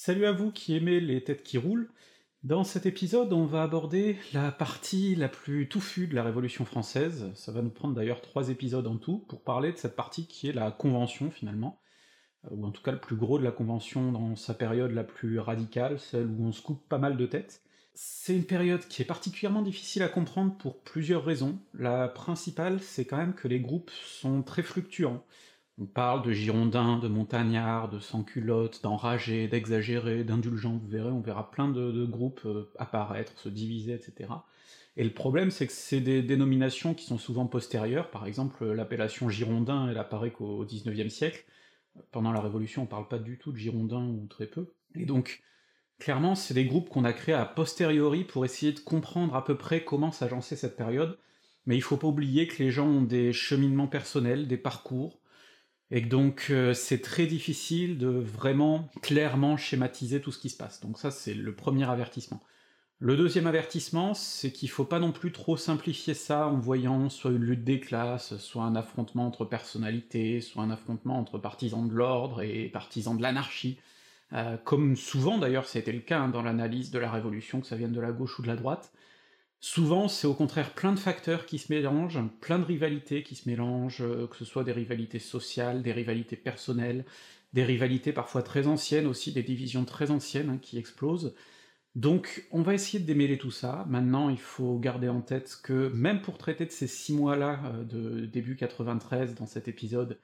Salut à vous qui aimez les têtes qui roulent. Dans cet épisode, on va aborder la partie la plus touffue de la Révolution française. Ça va nous prendre d'ailleurs trois épisodes en tout pour parler de cette partie qui est la Convention finalement, euh, ou en tout cas le plus gros de la Convention dans sa période la plus radicale, celle où on se coupe pas mal de têtes. C'est une période qui est particulièrement difficile à comprendre pour plusieurs raisons. La principale, c'est quand même que les groupes sont très fluctuants. On parle de girondins, de montagnards, de sans-culottes, d'enragés, d'exagérés, d'indulgents, vous verrez, on verra plein de, groupes euh, apparaître, se diviser, etc. Et le problème, c'est que c'est des dénominations qui sont souvent postérieures, par exemple l'appellation girondin, elle apparaît qu'au XIXe siècle, pendant la Révolution on parle pas du tout de girondins ou très peu, et donc clairement c'est des groupes qu'on a créés a posteriori pour essayer de comprendre à peu près comment s'agencer cette période, mais il faut pas oublier que les gens ont des cheminements personnels, des parcours, et donc euh, c'est très difficile de vraiment clairement schématiser tout ce qui se passe. Donc ça c'est le premier avertissement. Le deuxième avertissement, c'est qu'il faut pas non plus trop simplifier ça en voyant soit une lutte des classes, soit un affrontement entre personnalités, soit un affrontement entre partisans de l'ordre et partisans de l'anarchie, euh, comme souvent d'ailleurs c'était le cas hein, dans l'analyse de la Révolution, que ça vienne de la gauche ou de la droite, Souvent, c'est au contraire plein de facteurs qui se mélangent, plein de rivalités qui se mélangent, euh, que ce soit des rivalités sociales, des rivalités personnelles, des rivalités parfois très anciennes aussi, des divisions très anciennes hein, qui explosent. Donc on va essayer de démêler tout ça. Maintenant, il faut garder en tête que même pour traiter de ces six mois-là euh, de début 93 dans cet épisode,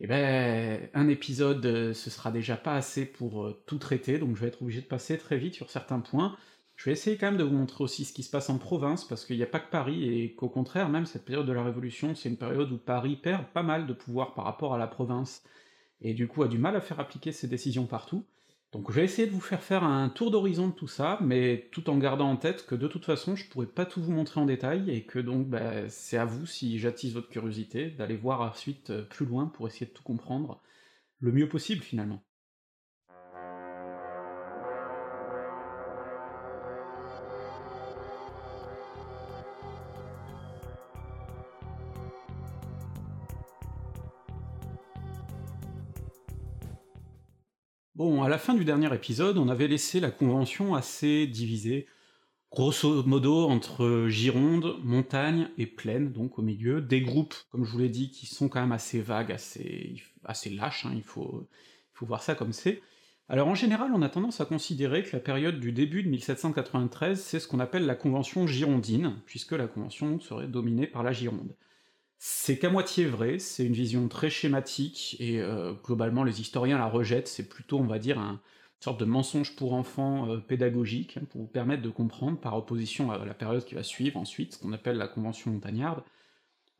eh ben un épisode euh, ce sera déjà pas assez pour tout traiter, donc je vais être obligé de passer très vite sur certains points. Je vais essayer quand même de vous montrer aussi ce qui se passe en province, parce qu'il n'y a pas que Paris, et qu'au contraire, même cette période de la Révolution, c'est une période où Paris perd pas mal de pouvoir par rapport à la province, et du coup a du mal à faire appliquer ses décisions partout. Donc je vais essayer de vous faire faire un tour d'horizon de tout ça, mais tout en gardant en tête que de toute façon je pourrais pas tout vous montrer en détail, et que donc bah, c'est à vous, si j'attise votre curiosité, d'aller voir ensuite euh, plus loin pour essayer de tout comprendre le mieux possible finalement. Bon, à la fin du dernier épisode, on avait laissé la convention assez divisée, grosso modo entre Gironde, montagne et plaine, donc au milieu, des groupes, comme je vous l'ai dit, qui sont quand même assez vagues, assez, assez lâches, hein, il, faut, il faut voir ça comme c'est. Alors en général, on a tendance à considérer que la période du début de 1793, c'est ce qu'on appelle la convention girondine, puisque la convention serait dominée par la Gironde. C'est qu'à moitié vrai, c'est une vision très schématique, et euh, globalement les historiens la rejettent, c'est plutôt, on va dire, un, une sorte de mensonge pour enfants euh, pédagogique, hein, pour vous permettre de comprendre, par opposition à la période qui va suivre ensuite, ce qu'on appelle la Convention montagnarde.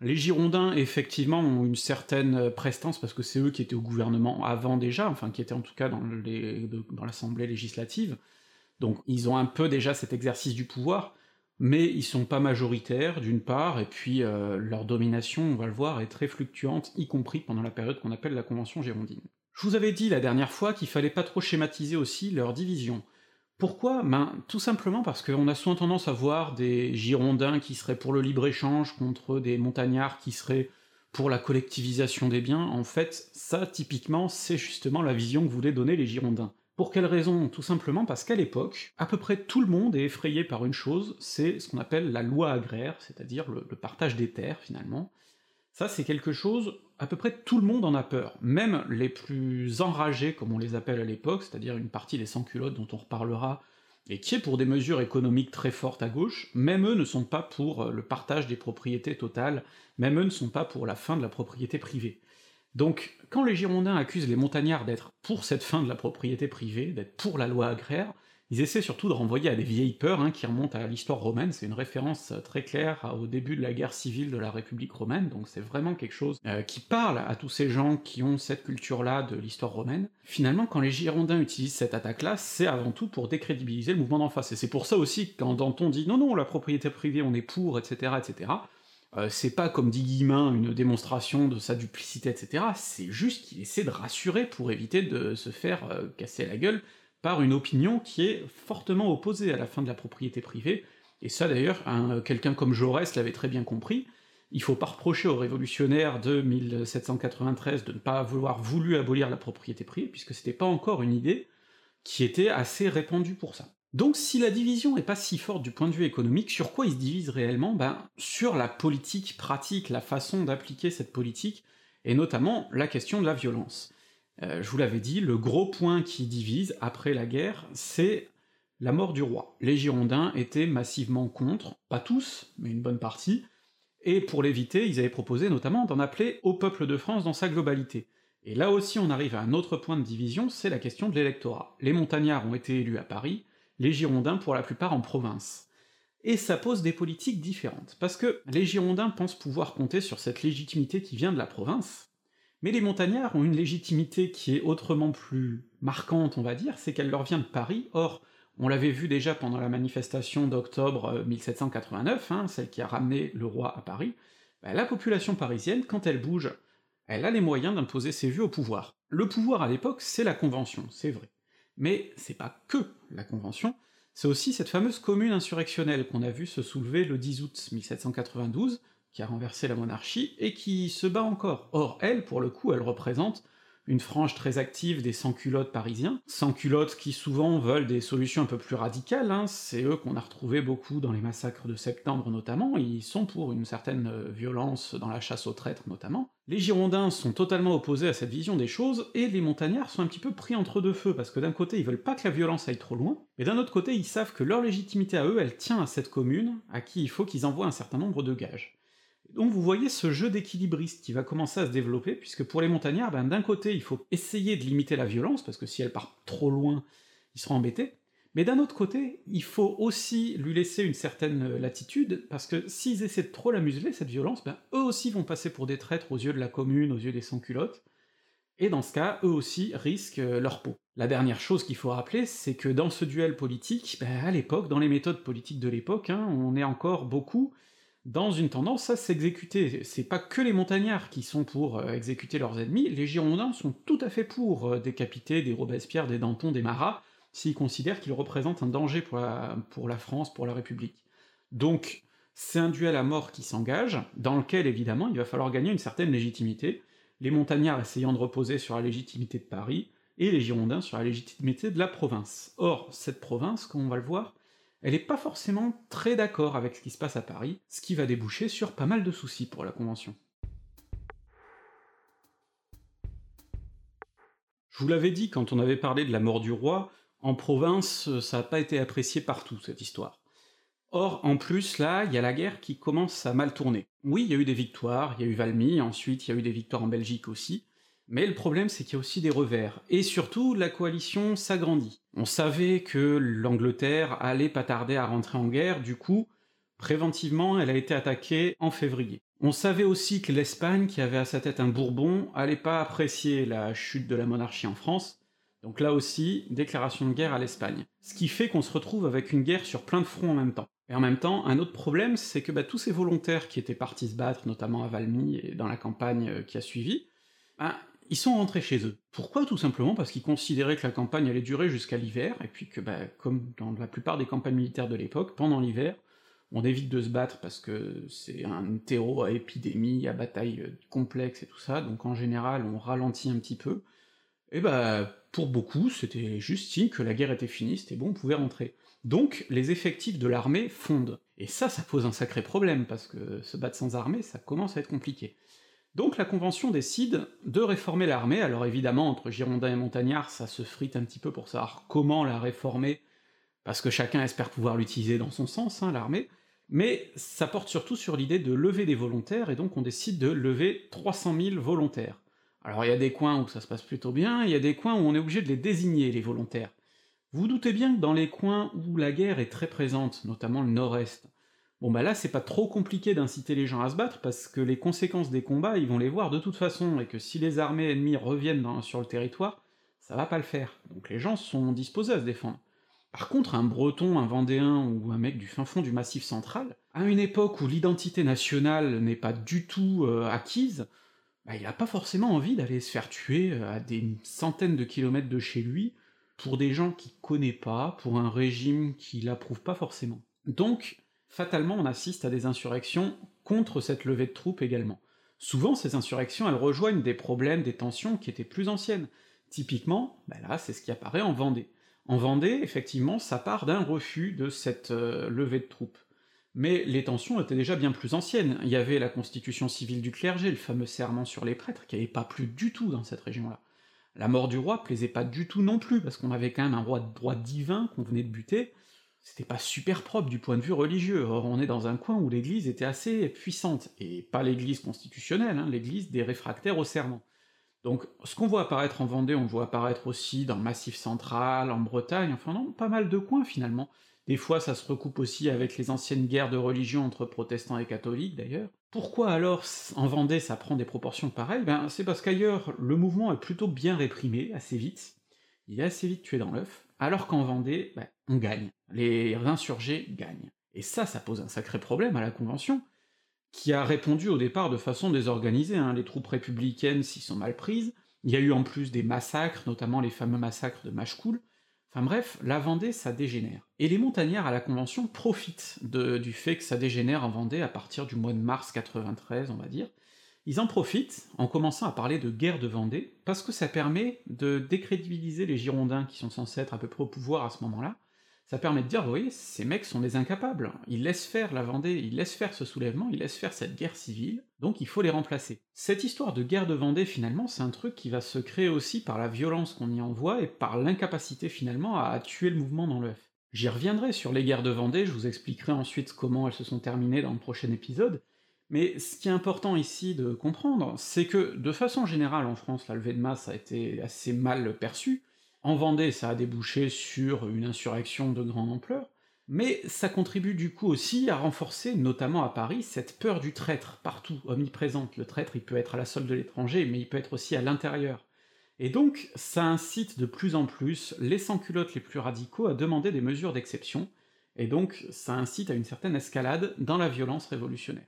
Les Girondins, effectivement, ont une certaine euh, prestance, parce que c'est eux qui étaient au gouvernement avant déjà, enfin qui étaient en tout cas dans l'Assemblée législative, donc ils ont un peu déjà cet exercice du pouvoir, mais ils sont pas majoritaires, d'une part, et puis euh, leur domination, on va le voir, est très fluctuante, y compris pendant la période qu'on appelle la Convention girondine. Je vous avais dit la dernière fois qu'il fallait pas trop schématiser aussi leur division. Pourquoi? Ben tout simplement parce qu'on a souvent tendance à voir des Girondins qui seraient pour le libre-échange contre des montagnards qui seraient pour la collectivisation des biens, en fait, ça, typiquement, c'est justement la vision que voulaient donner les Girondins. Pour quelle raison? Tout simplement parce qu'à l'époque, à peu près tout le monde est effrayé par une chose, c'est ce qu'on appelle la loi agraire, c'est-à-dire le, partage des terres finalement. Ça c'est quelque chose, à peu près tout le monde en a peur, même les plus enragés, comme on les appelle à l'époque, c'est-à-dire une partie des sans-culottes dont on reparlera, et qui est pour des mesures économiques très fortes à gauche, même eux ne sont pas pour le partage des propriétés totales, même eux ne sont pas pour la fin de la propriété privée. Donc, quand les Girondins accusent les montagnards d'être pour cette fin de la propriété privée, d'être pour la loi agraire, ils essaient surtout de renvoyer à des vieilles peurs hein, qui remontent à l'histoire romaine, c'est une référence très claire au début de la guerre civile de la République romaine, donc c'est vraiment quelque chose euh, qui parle à tous ces gens qui ont cette culture-là de l'histoire romaine. Finalement, quand les Girondins utilisent cette attaque-là, c'est avant tout pour décrédibiliser le mouvement d'en face, et c'est pour ça aussi que quand Danton dit « non, non, la propriété privée, on est pour, etc., etc., euh, c'est pas comme dit Guillemin une démonstration de sa duplicité, etc., c'est juste qu'il essaie de rassurer pour éviter de se faire euh, casser la gueule par une opinion qui est fortement opposée à la fin de la propriété privée, et ça d'ailleurs, quelqu'un comme Jaurès l'avait très bien compris, il faut pas reprocher aux révolutionnaires de 1793 de ne pas avoir voulu abolir la propriété privée, puisque c'était pas encore une idée, qui était assez répandu pour ça. Donc si la division est pas si forte du point de vue économique, sur quoi ils se divisent réellement? Ben sur la politique pratique, la façon d'appliquer cette politique, et notamment la question de la violence. Euh, je vous l'avais dit, le gros point qui divise après la guerre, c'est la mort du roi. Les Girondins étaient massivement contre, pas tous, mais une bonne partie, et pour l'éviter, ils avaient proposé notamment d'en appeler au peuple de France dans sa globalité. Et là aussi on arrive à un autre point de division, c'est la question de l'électorat. Les montagnards ont été élus à Paris, les Girondins pour la plupart en province. Et ça pose des politiques différentes, parce que les Girondins pensent pouvoir compter sur cette légitimité qui vient de la province, mais les montagnards ont une légitimité qui est autrement plus marquante, on va dire, c'est qu'elle leur vient de Paris, or, on l'avait vu déjà pendant la manifestation d'octobre 1789, euh, hein, celle qui a ramené le roi à Paris, bah, la population parisienne, quand elle bouge, elle a les moyens d'imposer ses vues au pouvoir. Le pouvoir à l'époque, c'est la Convention, c'est vrai. Mais c'est pas que la Convention, c'est aussi cette fameuse commune insurrectionnelle qu'on a vu se soulever le 10 août 1792, qui a renversé la monarchie, et qui se bat encore. Or, elle, pour le coup, elle représente une frange très active des sans-culottes parisiens, sans-culottes qui souvent veulent des solutions un peu plus radicales, hein. c'est eux qu'on a retrouvé beaucoup dans les massacres de septembre notamment, ils sont pour une certaine euh, violence dans la chasse aux traîtres notamment. Les Girondins sont totalement opposés à cette vision des choses, et les montagnards sont un petit peu pris entre deux feux, parce que d'un côté ils veulent pas que la violence aille trop loin, mais d'un autre côté ils savent que leur légitimité à eux, elle tient à cette commune, à qui il faut qu'ils envoient un certain nombre de gages. Donc vous voyez ce jeu d'équilibriste qui va commencer à se développer, puisque pour les montagnards, ben, d'un côté, il faut essayer de limiter la violence, parce que si elle part trop loin, ils seront embêtés, mais d'un autre côté, il faut aussi lui laisser une certaine latitude, parce que s'ils essaient de trop la museler, cette violence, ben, eux aussi vont passer pour des traîtres aux yeux de la commune, aux yeux des sans-culottes, et dans ce cas, eux aussi risquent euh, leur peau. La dernière chose qu'il faut rappeler, c'est que dans ce duel politique, ben, à l'époque, dans les méthodes politiques de l'époque, hein, on est encore beaucoup dans une tendance à s'exécuter. C'est pas que les montagnards qui sont pour euh, exécuter leurs ennemis, les Girondins sont tout à fait pour euh, décapiter des Robespierre, des Danton, des Marat, s'ils considèrent qu'ils représentent un danger pour la, pour la France, pour la République. Donc, c'est un duel à mort qui s'engage, dans lequel évidemment il va falloir gagner une certaine légitimité, les montagnards essayant de reposer sur la légitimité de Paris, et les Girondins sur la légitimité de la province. Or, cette province, comme on va le voir, elle n'est pas forcément très d'accord avec ce qui se passe à Paris, ce qui va déboucher sur pas mal de soucis pour la Convention. Je vous l'avais dit quand on avait parlé de la mort du roi, en province, ça n'a pas été apprécié partout, cette histoire. Or, en plus, là, il y a la guerre qui commence à mal tourner. Oui, il y a eu des victoires, il y a eu Valmy, ensuite il y a eu des victoires en Belgique aussi, mais le problème, c'est qu'il y a aussi des revers, et surtout, la coalition s'agrandit. On savait que l'Angleterre allait pas tarder à rentrer en guerre, du coup, préventivement, elle a été attaquée en février. On savait aussi que l'Espagne, qui avait à sa tête un Bourbon, allait pas apprécier la chute de la monarchie en France, donc là aussi, déclaration de guerre à l'Espagne. Ce qui fait qu'on se retrouve avec une guerre sur plein de fronts en même temps. Et en même temps, un autre problème, c'est que bah, tous ces volontaires qui étaient partis se battre, notamment à Valmy et dans la campagne euh, qui a suivi, bah, ils sont rentrés chez eux. Pourquoi? Tout simplement parce qu'ils considéraient que la campagne allait durer jusqu'à l'hiver, et puis que, bah, comme dans la plupart des campagnes militaires de l'époque, pendant l'hiver, on évite de se battre parce que c'est un terreau à épidémie, à bataille euh, complexe et tout ça, donc en général on ralentit un petit peu, et bah pour beaucoup c'était juste signe que la guerre était finie, c'était bon, on pouvait rentrer. Donc les effectifs de l'armée fondent. Et ça, ça pose un sacré problème, parce que se battre sans armée, ça commence à être compliqué. Donc la Convention décide de réformer l'armée, alors évidemment, entre Girondins et Montagnards, ça se frite un petit peu pour savoir comment la réformer, parce que chacun espère pouvoir l'utiliser dans son sens, hein, l'armée, mais ça porte surtout sur l'idée de lever des volontaires, et donc on décide de lever 300 000 volontaires. Alors il y a des coins où ça se passe plutôt bien, il y a des coins où on est obligé de les désigner, les volontaires. Vous, vous doutez bien que dans les coins où la guerre est très présente, notamment le nord-est, Bon bah là c'est pas trop compliqué d'inciter les gens à se battre, parce que les conséquences des combats, ils vont les voir de toute façon, et que si les armées ennemies reviennent sur le territoire, ça va pas le faire. Donc les gens sont disposés à se défendre. Par contre, un breton, un vendéen ou un mec du fin fond du massif central, à une époque où l'identité nationale n'est pas du tout euh, acquise, bah, il a pas forcément envie d'aller se faire tuer euh, à des centaines de kilomètres de chez lui, pour des gens qu'il connaît pas, pour un régime qui l'approuve pas forcément. Donc, fatalement on assiste à des insurrections contre cette levée de troupes également. Souvent ces insurrections elles rejoignent des problèmes, des tensions qui étaient plus anciennes. Typiquement, bah là c'est ce qui apparaît en Vendée. En Vendée, effectivement, ça part d'un refus de cette euh, levée de troupes. Mais les tensions étaient déjà bien plus anciennes. Il y avait la constitution civile du clergé, le fameux serment sur les prêtres, qui avait pas plu du tout dans cette région-là. La mort du roi plaisait pas du tout non plus, parce qu'on avait quand même un roi de droit divin qu'on venait de buter, c'était pas super propre du point de vue religieux, or on est dans un coin où l'église était assez puissante, et pas l'église constitutionnelle, hein, l'église des réfractaires au serment. Donc ce qu'on voit apparaître en Vendée, on voit apparaître aussi dans le Massif central, en Bretagne, enfin non, pas mal de coins finalement. Des fois ça se recoupe aussi avec les anciennes guerres de religion entre protestants et catholiques d'ailleurs. Pourquoi alors en Vendée ça prend des proportions pareilles? Ben c'est parce qu'ailleurs le mouvement est plutôt bien réprimé, assez vite, il est assez vite tué dans l'œuf, alors qu'en Vendée, ben, on gagne. Les insurgés gagnent. Et ça, ça pose un sacré problème à la Convention, qui a répondu au départ de façon désorganisée, hein. les troupes républicaines s'y sont mal prises, il y a eu en plus des massacres, notamment les fameux massacres de Machecoul, enfin bref, la Vendée, ça dégénère. Et les montagnards à la Convention profitent du fait que ça dégénère en Vendée à partir du mois de mars 93, on va dire, ils en profitent en commençant à parler de guerre de Vendée, parce que ça permet de décrédibiliser les Girondins qui sont censés être à peu près au pouvoir à ce moment-là, ça permet de dire, vous voyez, ces mecs sont des incapables, ils laissent faire la Vendée, ils laissent faire ce soulèvement, ils laissent faire cette guerre civile, donc il faut les remplacer. Cette histoire de guerre de Vendée, finalement, c'est un truc qui va se créer aussi par la violence qu'on y envoie, et par l'incapacité, finalement, à tuer le mouvement dans l'œuf. J'y reviendrai sur les guerres de Vendée, je vous expliquerai ensuite comment elles se sont terminées dans le prochain épisode, mais ce qui est important ici de comprendre, c'est que, de façon générale en France, la levée de masse a été assez mal perçue, en Vendée, ça a débouché sur une insurrection de grande ampleur, mais ça contribue du coup aussi à renforcer, notamment à Paris, cette peur du traître, partout, omniprésente. Le traître, il peut être à la solde de l'étranger, mais il peut être aussi à l'intérieur. Et donc, ça incite de plus en plus les sans-culottes les plus radicaux à demander des mesures d'exception, et donc ça incite à une certaine escalade dans la violence révolutionnaire.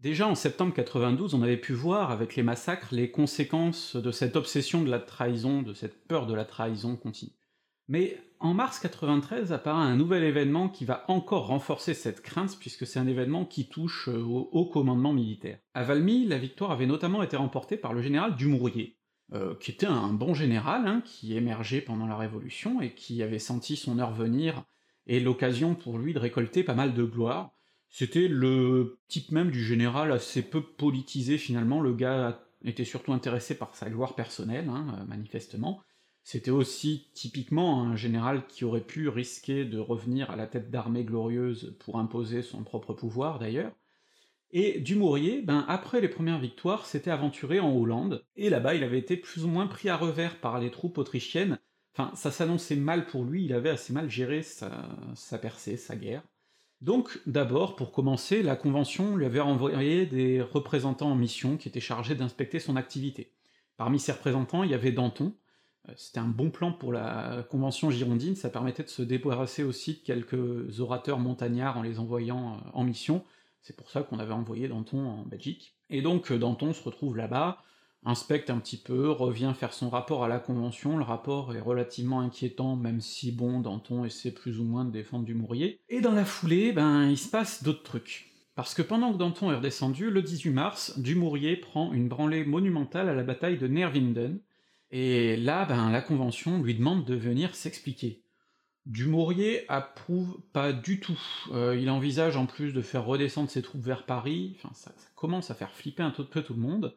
Déjà en septembre 92, on avait pu voir avec les massacres les conséquences de cette obsession de la trahison, de cette peur de la trahison continue. Mais en mars 93 apparaît un nouvel événement qui va encore renforcer cette crainte, puisque c'est un événement qui touche au haut commandement militaire. À Valmy, la victoire avait notamment été remportée par le général Dumouriez, euh, qui était un bon général, hein, qui émergeait pendant la Révolution, et qui avait senti son heure venir, et l'occasion pour lui de récolter pas mal de gloire, c'était le type même du général assez peu politisé finalement, le gars était surtout intéressé par sa gloire personnelle, hein, euh, manifestement. C'était aussi typiquement un général qui aurait pu risquer de revenir à la tête d'armée glorieuse pour imposer son propre pouvoir d'ailleurs. Et Dumouriez, ben après les premières victoires, s'était aventuré en Hollande, et là-bas il avait été plus ou moins pris à revers par les troupes autrichiennes, enfin ça s'annonçait mal pour lui, il avait assez mal géré sa percée, sa guerre. Donc, d'abord, pour commencer, la Convention lui avait envoyé des représentants en mission qui étaient chargés d'inspecter son activité. Parmi ces représentants, il y avait Danton, euh, c'était un bon plan pour la Convention girondine, ça permettait de se débarrasser aussi de quelques orateurs montagnards en les envoyant euh, en mission, c'est pour ça qu'on avait envoyé Danton en Belgique. Et donc Danton se retrouve là-bas, inspecte un petit peu, revient faire son rapport à la Convention, le rapport est relativement inquiétant, même si bon, Danton essaie plus ou moins de défendre Dumouriez, et dans la foulée, ben il se passe d'autres trucs. Parce que pendant que Danton est redescendu, le 18 mars, Dumouriez prend une branlée monumentale à la bataille de Nervinden, et là, ben la Convention lui demande de venir s'expliquer. Dumouriez approuve pas du tout. Euh, il envisage en plus de faire redescendre ses troupes vers Paris, enfin ça, ça commence à faire flipper un tout peu tout le monde,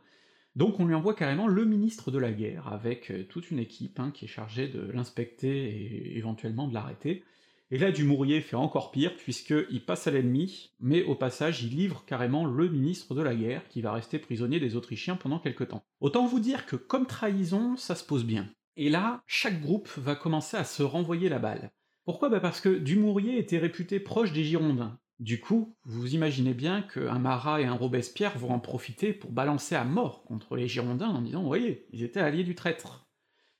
donc on lui envoie carrément le ministre de la guerre, avec euh, toute une équipe hein, qui est chargée de l'inspecter et éventuellement de l'arrêter. Et là, Dumouriez fait encore pire, puisqu'il passe à l'ennemi, mais au passage, il livre carrément le ministre de la guerre, qui va rester prisonnier des Autrichiens pendant quelque temps. Autant vous dire que comme trahison, ça se pose bien. Et là, chaque groupe va commencer à se renvoyer la balle. Pourquoi? Bah Parce que Dumouriez était réputé proche des Girondins, du coup, vous imaginez bien qu'un Marat et un Robespierre vont en profiter pour balancer à mort contre les Girondins en disant « voyez, ils étaient alliés du traître ».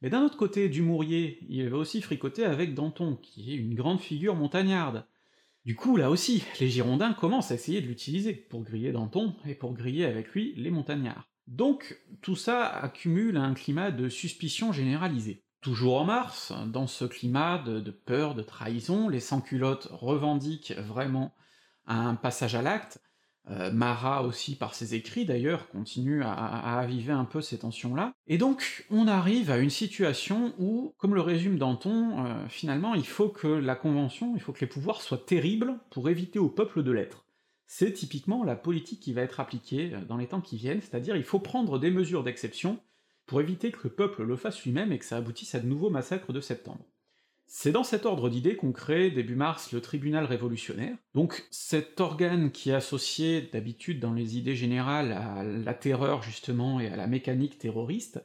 Mais d'un autre côté, Dumouriez, il va aussi fricoter avec Danton, qui est une grande figure montagnarde. Du coup, là aussi, les Girondins commencent à essayer de l'utiliser, pour griller Danton, et pour griller avec lui les montagnards. Donc, tout ça accumule un climat de suspicion généralisée. Toujours en mars, dans ce climat de, de peur, de trahison, les sans-culottes revendiquent vraiment un passage à l'acte, euh, Marat aussi par ses écrits d'ailleurs continue à, aviver un peu ces tensions-là. Et donc on arrive à une situation où, comme le résume Danton, euh, finalement il faut que la Convention, il faut que les pouvoirs soient terribles pour éviter au peuple de l'être. C'est typiquement la politique qui va être appliquée euh, dans les temps qui viennent, c'est-à-dire il faut prendre des mesures d'exception pour éviter que le peuple le fasse lui-même et que ça aboutisse à de nouveaux massacres de septembre. C'est dans cet ordre d'idées qu'on crée début mars le tribunal révolutionnaire, donc cet organe qui est associé d'habitude dans les idées générales à la terreur justement et à la mécanique terroriste,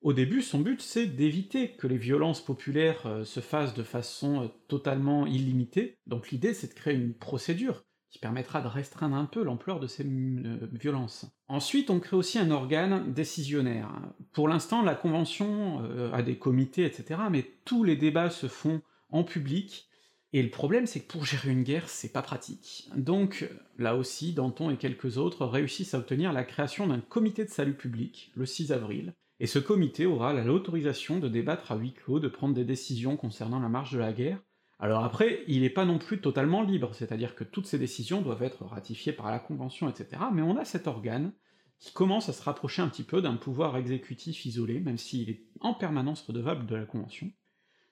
au début son but c'est d'éviter que les violences populaires euh, se fassent de façon euh, totalement illimitée, donc l'idée c'est de créer une procédure qui permettra de restreindre un peu l'ampleur de ces euh, violences. Ensuite, on crée aussi un organe décisionnaire. Pour l'instant, la Convention euh, a des comités, etc., mais tous les débats se font en public, et le problème c'est que pour gérer une guerre, c'est pas pratique. Donc, là aussi, Danton et quelques autres réussissent à obtenir la création d'un comité de salut public, le 6 avril, et ce comité aura l'autorisation de débattre à huis clos, de prendre des décisions concernant la marche de la guerre, alors après, il n'est pas non plus totalement libre, c'est-à-dire que toutes ces décisions doivent être ratifiées par la Convention, etc., mais on a cet organe qui commence à se rapprocher un petit peu d'un pouvoir exécutif isolé, même s'il est en permanence redevable de la Convention.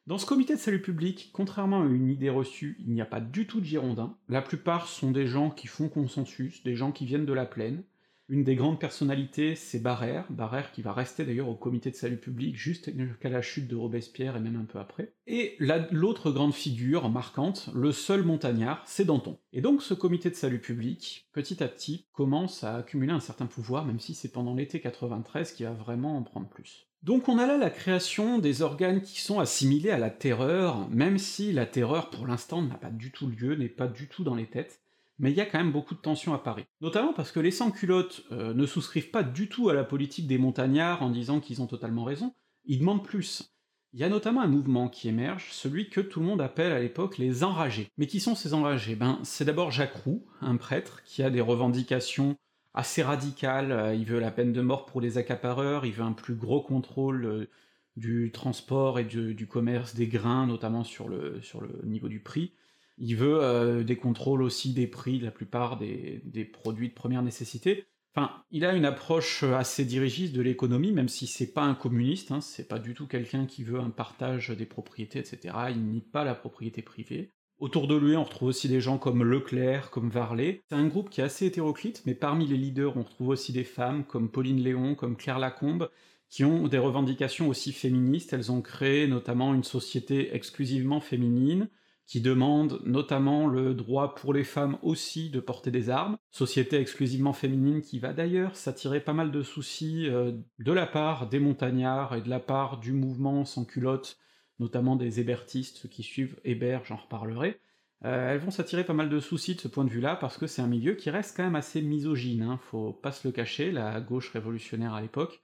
Dans ce comité de salut public, contrairement à une idée reçue, il n'y a pas du tout de girondins, la plupart sont des gens qui font consensus, des gens qui viennent de la plaine, une des grandes personnalités, c'est Barrère, Barrère qui va rester d'ailleurs au comité de salut public juste jusqu'à la chute de Robespierre et même un peu après. Et l'autre grande figure marquante, le seul montagnard, c'est Danton. Et donc ce comité de salut public, petit à petit, commence à accumuler un certain pouvoir, même si c'est pendant l'été 93 qu'il va vraiment en prendre plus. Donc on a là la création des organes qui sont assimilés à la terreur, même si la terreur pour l'instant n'a pas du tout lieu, n'est pas du tout dans les têtes, mais il y a quand même beaucoup de tensions à Paris. Notamment parce que les sans-culottes euh, ne souscrivent pas du tout à la politique des montagnards en disant qu'ils ont totalement raison, ils demandent plus. Il y a notamment un mouvement qui émerge, celui que tout le monde appelle à l'époque les enragés. Mais qui sont ces enragés? Ben, c'est d'abord Jacques Roux, un prêtre, qui a des revendications assez radicales, il veut la peine de mort pour les accapareurs, il veut un plus gros contrôle euh, du transport et du, commerce des grains, notamment sur le niveau du prix, il veut euh, des contrôles aussi des prix de la plupart des, produits de première nécessité. Enfin, il a une approche assez dirigiste de l'économie, même si c'est pas un communiste, hein, c'est pas du tout quelqu'un qui veut un partage des propriétés, etc. Il nie pas la propriété privée. Autour de lui, on retrouve aussi des gens comme Leclerc, comme Varlet. C'est un groupe qui est assez hétéroclite, mais parmi les leaders, on retrouve aussi des femmes comme Pauline Léon, comme Claire Lacombe, qui ont des revendications aussi féministes. Elles ont créé notamment une société exclusivement féminine, qui demande notamment le droit pour les femmes aussi de porter des armes, société exclusivement féminine qui va d'ailleurs s'attirer pas mal de soucis euh, de la part des montagnards et de la part du mouvement sans culotte, notamment des hébertistes, ceux qui suivent Hébert, j'en reparlerai, euh, elles vont s'attirer pas mal de soucis de ce point de vue-là, parce que c'est un milieu qui reste quand même assez misogyne, hein, faut pas se le cacher, la gauche révolutionnaire à l'époque,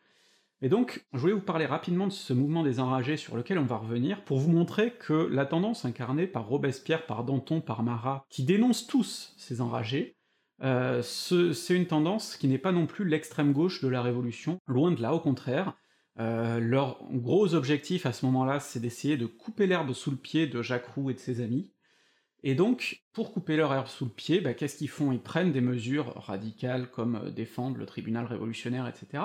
et donc, je voulais vous parler rapidement de ce mouvement des enragés sur lequel on va revenir, pour vous montrer que la tendance incarnée par Robespierre, par Danton, par Marat, qui dénoncent tous ces enragés, euh, c'est une tendance qui n'est pas non plus l'extrême gauche de la Révolution, loin de là, au contraire. Euh, leur gros objectif à ce moment-là, c'est d'essayer de couper l'herbe sous le pied de Jacques Roux et de ses amis, et donc, pour couper leur herbe sous le pied, bah, qu'est-ce qu'ils font? Ils prennent des mesures radicales comme euh, défendre le tribunal révolutionnaire, etc.,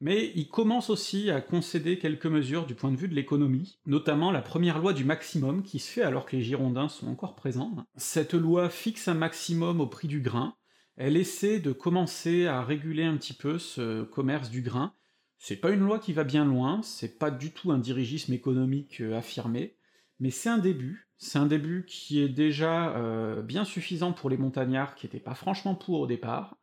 mais il commence aussi à concéder quelques mesures du point de vue de l'économie, notamment la première loi du maximum qui se fait alors que les Girondins sont encore présents. Cette loi fixe un maximum au prix du grain, elle essaie de commencer à réguler un petit peu ce commerce du grain. C'est pas une loi qui va bien loin, c'est pas du tout un dirigisme économique euh, affirmé, mais c'est un début, c'est un début qui est déjà euh, bien suffisant pour les montagnards qui étaient pas franchement pour au départ,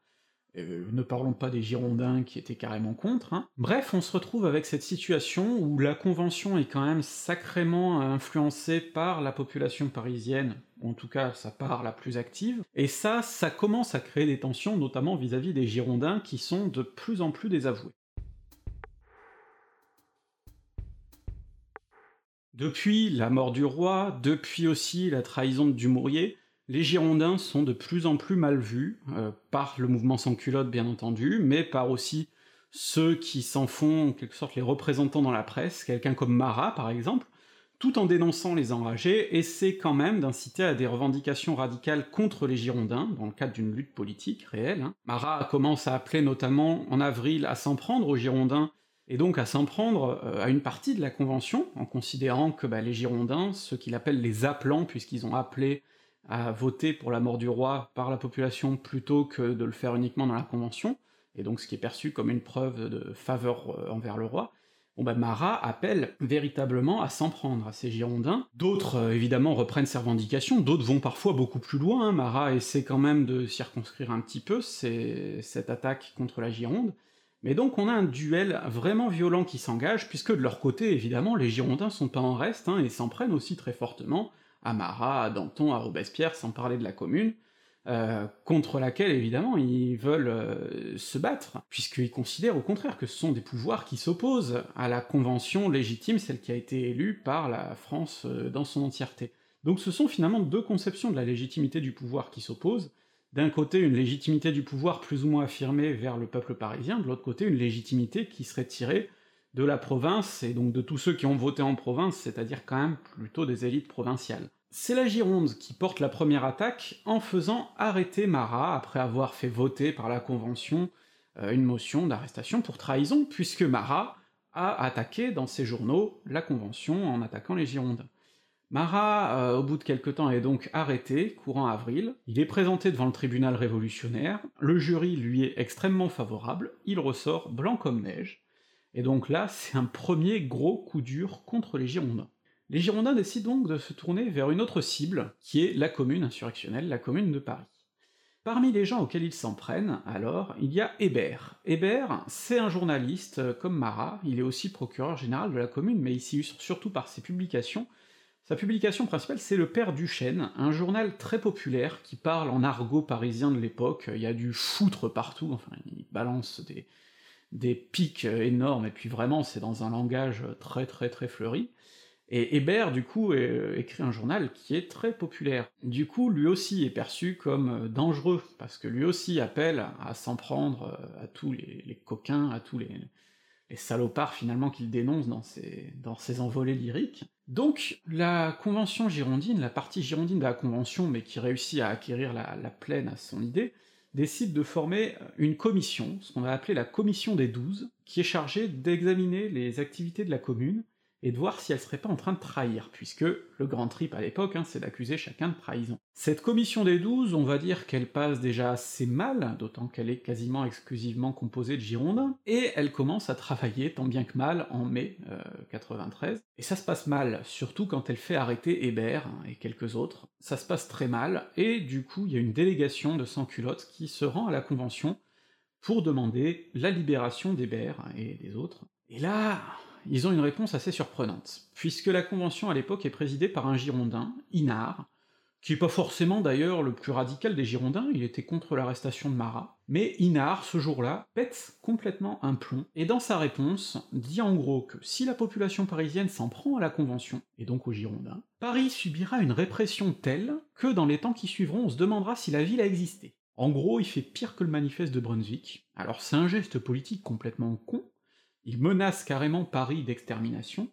euh, ne parlons pas des Girondins qui étaient carrément contre. Hein. Bref, on se retrouve avec cette situation où la Convention est quand même sacrément influencée par la population parisienne, en tout cas sa part la plus active, et ça, ça commence à créer des tensions, notamment vis-à-vis -vis des Girondins qui sont de plus en plus désavoués. Depuis la mort du roi, depuis aussi la trahison de Dumouriez, les Girondins sont de plus en plus mal vus, euh, par le mouvement sans culotte bien entendu, mais par aussi ceux qui s'en font en quelque sorte les représentants dans la presse, quelqu'un comme Marat par exemple, tout en dénonçant les enragés, essaie quand même d'inciter à des revendications radicales contre les Girondins, dans le cadre d'une lutte politique réelle. Hein. Marat commence à appeler notamment en avril à s'en prendre aux Girondins, et donc à s'en prendre euh, à une partie de la Convention, en considérant que bah, les Girondins, ceux qu'il appelle les appelants, puisqu'ils ont appelé à voter pour la mort du roi par la population plutôt que de le faire uniquement dans la Convention, et donc ce qui est perçu comme une preuve de faveur euh, envers le roi, bon bah Marat appelle véritablement à s'en prendre à ces Girondins. D'autres, euh, évidemment, reprennent ces revendications, d'autres vont parfois beaucoup plus loin, hein. Marat essaie quand même de circonscrire un petit peu cette attaque contre la Gironde, mais donc on a un duel vraiment violent qui s'engage, puisque de leur côté, évidemment, les Girondins sont pas en reste, hein, et s'en prennent aussi très fortement à Marat, à Danton, à Robespierre, sans parler de la Commune, euh, contre laquelle évidemment ils veulent euh, se battre, puisqu'ils considèrent au contraire que ce sont des pouvoirs qui s'opposent à la convention légitime, celle qui a été élue par la France euh, dans son entièreté. Donc ce sont finalement deux conceptions de la légitimité du pouvoir qui s'opposent, d'un côté une légitimité du pouvoir plus ou moins affirmée vers le peuple parisien, de l'autre côté une légitimité qui serait tirée de la province, et donc de tous ceux qui ont voté en province, c'est-à-dire quand même plutôt des élites provinciales. C'est la Gironde qui porte la première attaque en faisant arrêter Marat après avoir fait voter par la Convention euh, une motion d'arrestation pour trahison, puisque Marat a attaqué dans ses journaux la Convention en attaquant les Girondins. Marat, euh, au bout de quelque temps, est donc arrêté, courant avril, il est présenté devant le tribunal révolutionnaire, le jury lui est extrêmement favorable, il ressort blanc comme neige, et donc là, c'est un premier gros coup dur contre les Girondins. Les Girondins décident donc de se tourner vers une autre cible, qui est la commune insurrectionnelle, la commune de Paris. Parmi les gens auxquels ils s'en prennent, alors, il y a Hébert. Hébert, c'est un journaliste euh, comme Marat, il est aussi procureur général de la commune, mais il s'illustre surtout par ses publications. Sa publication principale, c'est Le Père Duchesne, un journal très populaire qui parle en argot parisien de l'époque, il y a du foutre partout, enfin, il balance des, des pics énormes, et puis vraiment, c'est dans un langage très très très fleuri. Et Hébert, du coup, euh, écrit un journal qui est très populaire. Du coup, lui aussi est perçu comme euh, dangereux, parce que lui aussi appelle à s'en prendre euh, à tous les, coquins, à tous les, salopards finalement qu'il dénonce dans ses, envolées lyriques. Donc, la convention girondine, la partie girondine de la convention, mais qui réussit à acquérir la plaine à son idée, décide de former une commission, ce qu'on va appeler la commission des douze, qui est chargée d'examiner les activités de la commune, et de voir si elle serait pas en train de trahir, puisque le grand trip à l'époque, hein, c'est d'accuser chacun de trahison. Cette commission des douze, on va dire qu'elle passe déjà assez mal, d'autant qu'elle est quasiment exclusivement composée de Girondins, et elle commence à travailler tant bien que mal en mai 93, euh, et ça se passe mal, surtout quand elle fait arrêter Hébert hein, et quelques autres, ça se passe très mal, et du coup il y a une délégation de sans-culottes qui se rend à la Convention pour demander la libération d'Hébert et des autres. Et là, ils ont une réponse assez surprenante, puisque la Convention à l'époque est présidée par un Girondin, Inard, qui est pas forcément d'ailleurs le plus radical des Girondins, il était contre l'arrestation de Marat, mais Inard, ce jour-là, pète complètement un plomb, et dans sa réponse, dit en gros que si la population parisienne s'en prend à la Convention, et donc aux Girondins, Paris subira une répression telle que dans les temps qui suivront on se demandera si la ville a existé. En gros, il fait pire que le manifeste de Brunswick, alors c'est un geste politique complètement con, il menace carrément Paris d'extermination.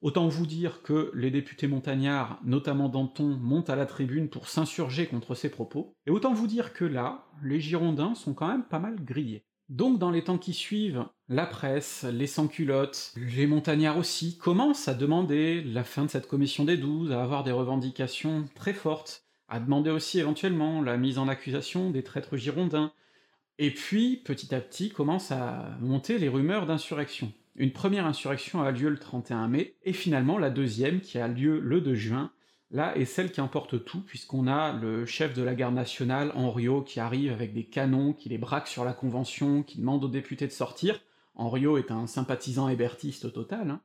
Autant vous dire que les députés montagnards, notamment Danton, montent à la tribune pour s'insurger contre ces propos, et autant vous dire que là, les Girondins sont quand même pas mal grillés. Donc dans les temps qui suivent, la presse, les sans-culottes, les montagnards aussi, commencent à demander la fin de cette commission des douze, à avoir des revendications très fortes, à demander aussi éventuellement la mise en accusation des traîtres girondins, et puis, petit à petit, commencent à monter les rumeurs d'insurrection. Une première insurrection a lieu le 31 mai, et finalement la deuxième, qui a lieu le 2 juin, là est celle qui emporte tout, puisqu'on a le chef de la garde nationale, Henriot, qui arrive avec des canons, qui les braque sur la Convention, qui demande aux députés de sortir. Henriot est un sympathisant hébertiste total, hein.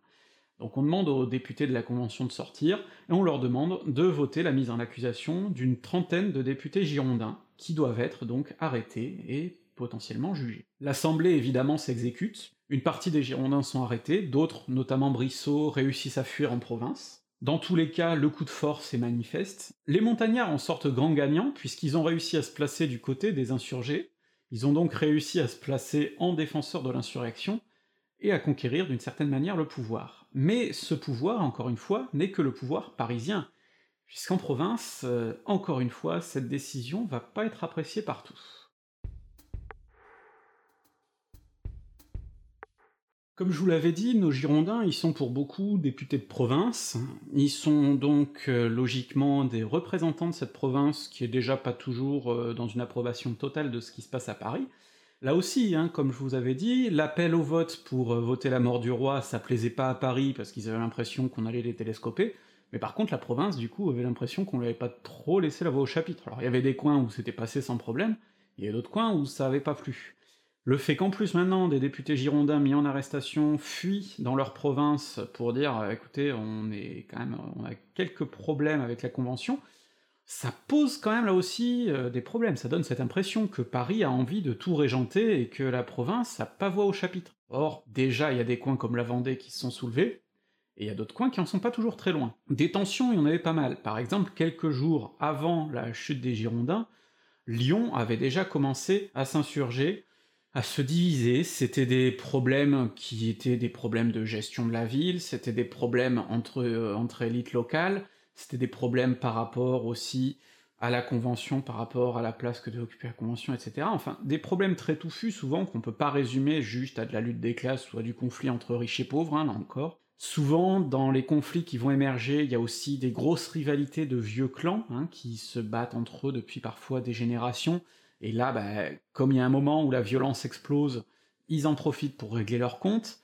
Donc on demande aux députés de la Convention de sortir, et on leur demande de voter la mise en accusation d'une trentaine de députés girondins, qui doivent être donc arrêtés et potentiellement jugés. L'Assemblée évidemment s'exécute, une partie des Girondins sont arrêtés, d'autres, notamment Brissot, réussissent à fuir en province. Dans tous les cas, le coup de force est manifeste. Les montagnards en sortent grands gagnants, puisqu'ils ont réussi à se placer du côté des insurgés, ils ont donc réussi à se placer en défenseurs de l'insurrection, et à conquérir d'une certaine manière le pouvoir. Mais ce pouvoir, encore une fois, n'est que le pouvoir parisien, puisqu'en province, euh, encore une fois, cette décision va pas être appréciée par Comme je vous l'avais dit, nos Girondins, ils sont pour beaucoup députés de province, ils sont donc euh, logiquement des représentants de cette province qui est déjà pas toujours euh, dans une approbation totale de ce qui se passe à Paris. Là aussi, hein, comme je vous avais dit, l'appel au vote pour euh, voter la mort du roi, ça plaisait pas à Paris parce qu'ils avaient l'impression qu'on allait les télescoper, mais par contre la province, du coup, avait l'impression qu'on lui avait pas trop laissé la voix au chapitre. Alors il y avait des coins où c'était passé sans problème, il y a d'autres coins où ça avait pas plu. Le fait qu'en plus maintenant des députés girondins mis en arrestation fuient dans leur province pour dire euh, écoutez, on est quand même on a quelques problèmes avec la convention, ça pose quand même là aussi euh, des problèmes, ça donne cette impression que Paris a envie de tout régenter et que la province a pas voix au chapitre. Or, déjà il y a des coins comme la Vendée qui se sont soulevés, et il y a d'autres coins qui en sont pas toujours très loin. Des tensions, il y en avait pas mal. Par exemple, quelques jours avant la chute des Girondins, Lyon avait déjà commencé à s'insurger à se diviser, c'était des problèmes qui étaient des problèmes de gestion de la ville, c'était des problèmes entre, euh, entre élites locales, c'était des problèmes par rapport aussi à la Convention, par rapport à la place que devait occuper la Convention, etc. Enfin, des problèmes très touffus, souvent, qu'on peut pas résumer juste à de la lutte des classes ou à du conflit entre riches et pauvres, hein, là encore. Souvent, dans les conflits qui vont émerger, il y a aussi des grosses rivalités de vieux clans, hein, qui se battent entre eux depuis parfois des générations, et là, bah, comme il y a un moment où la violence explose, ils en profitent pour régler leurs comptes.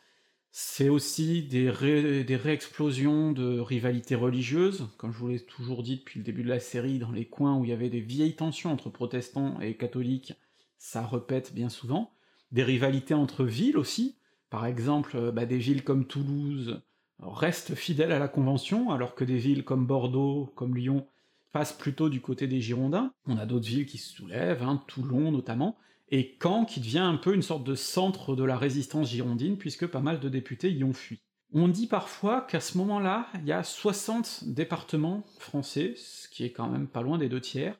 C'est aussi des, réexplosions de rivalités religieuses, comme je vous l'ai toujours dit depuis le début de la série, dans les coins où il y avait des vieilles tensions entre protestants et catholiques, ça repète bien souvent. Des rivalités entre villes aussi, par exemple, bah, des villes comme Toulouse restent fidèles à la Convention, alors que des villes comme Bordeaux, comme Lyon, passe plutôt du côté des Girondins. On a d'autres villes qui se soulèvent, hein, Toulon notamment, et Caen qui devient un peu une sorte de centre de la résistance girondine, puisque pas mal de députés y ont fui. On dit parfois qu'à ce moment-là, il y a 60 départements français, ce qui est quand même pas loin des deux tiers,